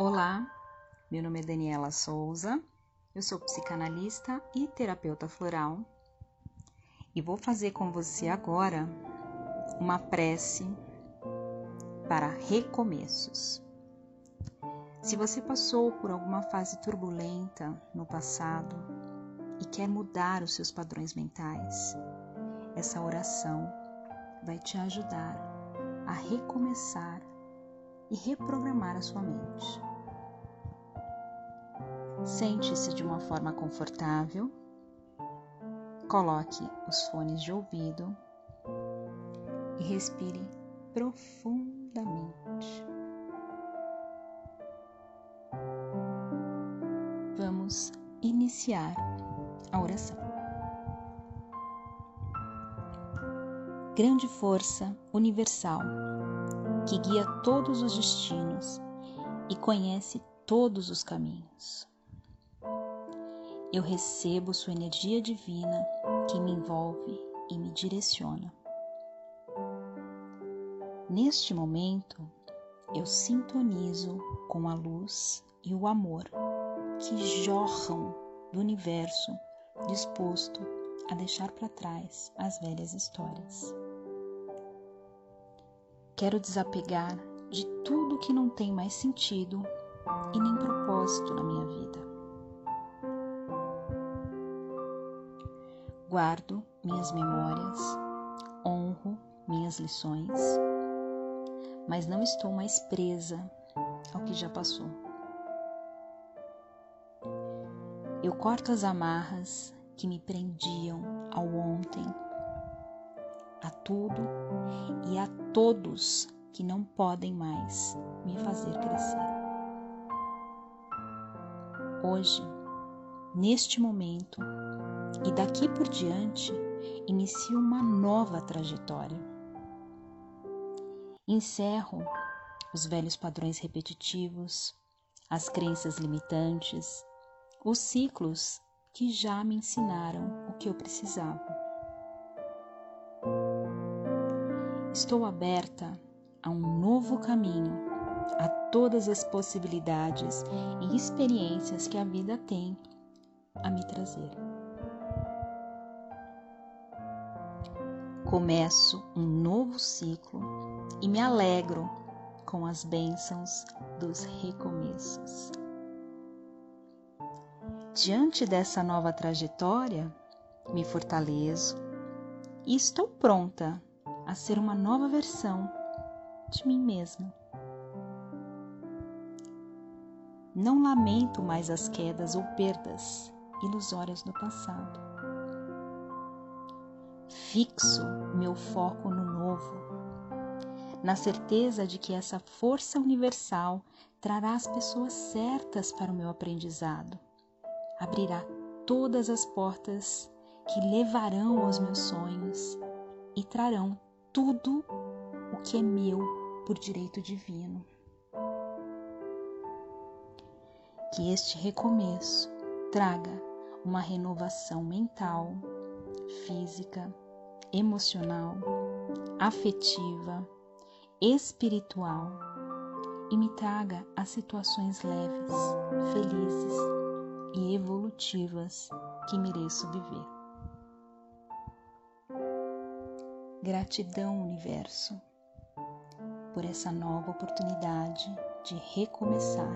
Olá, meu nome é Daniela Souza, eu sou psicanalista e terapeuta floral e vou fazer com você agora uma prece para recomeços. Se você passou por alguma fase turbulenta no passado e quer mudar os seus padrões mentais, essa oração vai te ajudar a recomeçar e reprogramar a sua mente. Sente-se de uma forma confortável, coloque os fones de ouvido e respire profundamente. Vamos iniciar a oração. Grande força universal que guia todos os destinos e conhece todos os caminhos. Eu recebo sua energia divina que me envolve e me direciona. Neste momento, eu sintonizo com a luz e o amor que jorram do universo disposto a deixar para trás as velhas histórias. Quero desapegar de tudo que não tem mais sentido e nem propósito na minha vida. Guardo minhas memórias, honro minhas lições, mas não estou mais presa ao que já passou. Eu corto as amarras que me prendiam ao ontem a tudo e a todos que não podem mais me fazer crescer. Hoje, neste momento e daqui por diante, inicio uma nova trajetória. Encerro os velhos padrões repetitivos, as crenças limitantes, os ciclos que já me ensinaram o que eu precisava. Estou aberta a um novo caminho, a todas as possibilidades e experiências que a vida tem a me trazer. Começo um novo ciclo e me alegro com as bênçãos dos recomeços. Diante dessa nova trajetória, me fortaleço e estou pronta a ser uma nova versão de mim mesma. Não lamento mais as quedas ou perdas ilusórias do passado. Fixo meu foco no novo, na certeza de que essa força universal trará as pessoas certas para o meu aprendizado, abrirá todas as portas que levarão aos meus sonhos e trarão tudo o que é meu por direito divino. Que este recomeço traga uma renovação mental, física, emocional, afetiva, espiritual e me traga as situações leves, felizes e evolutivas que mereço viver. Gratidão, Universo, por essa nova oportunidade de recomeçar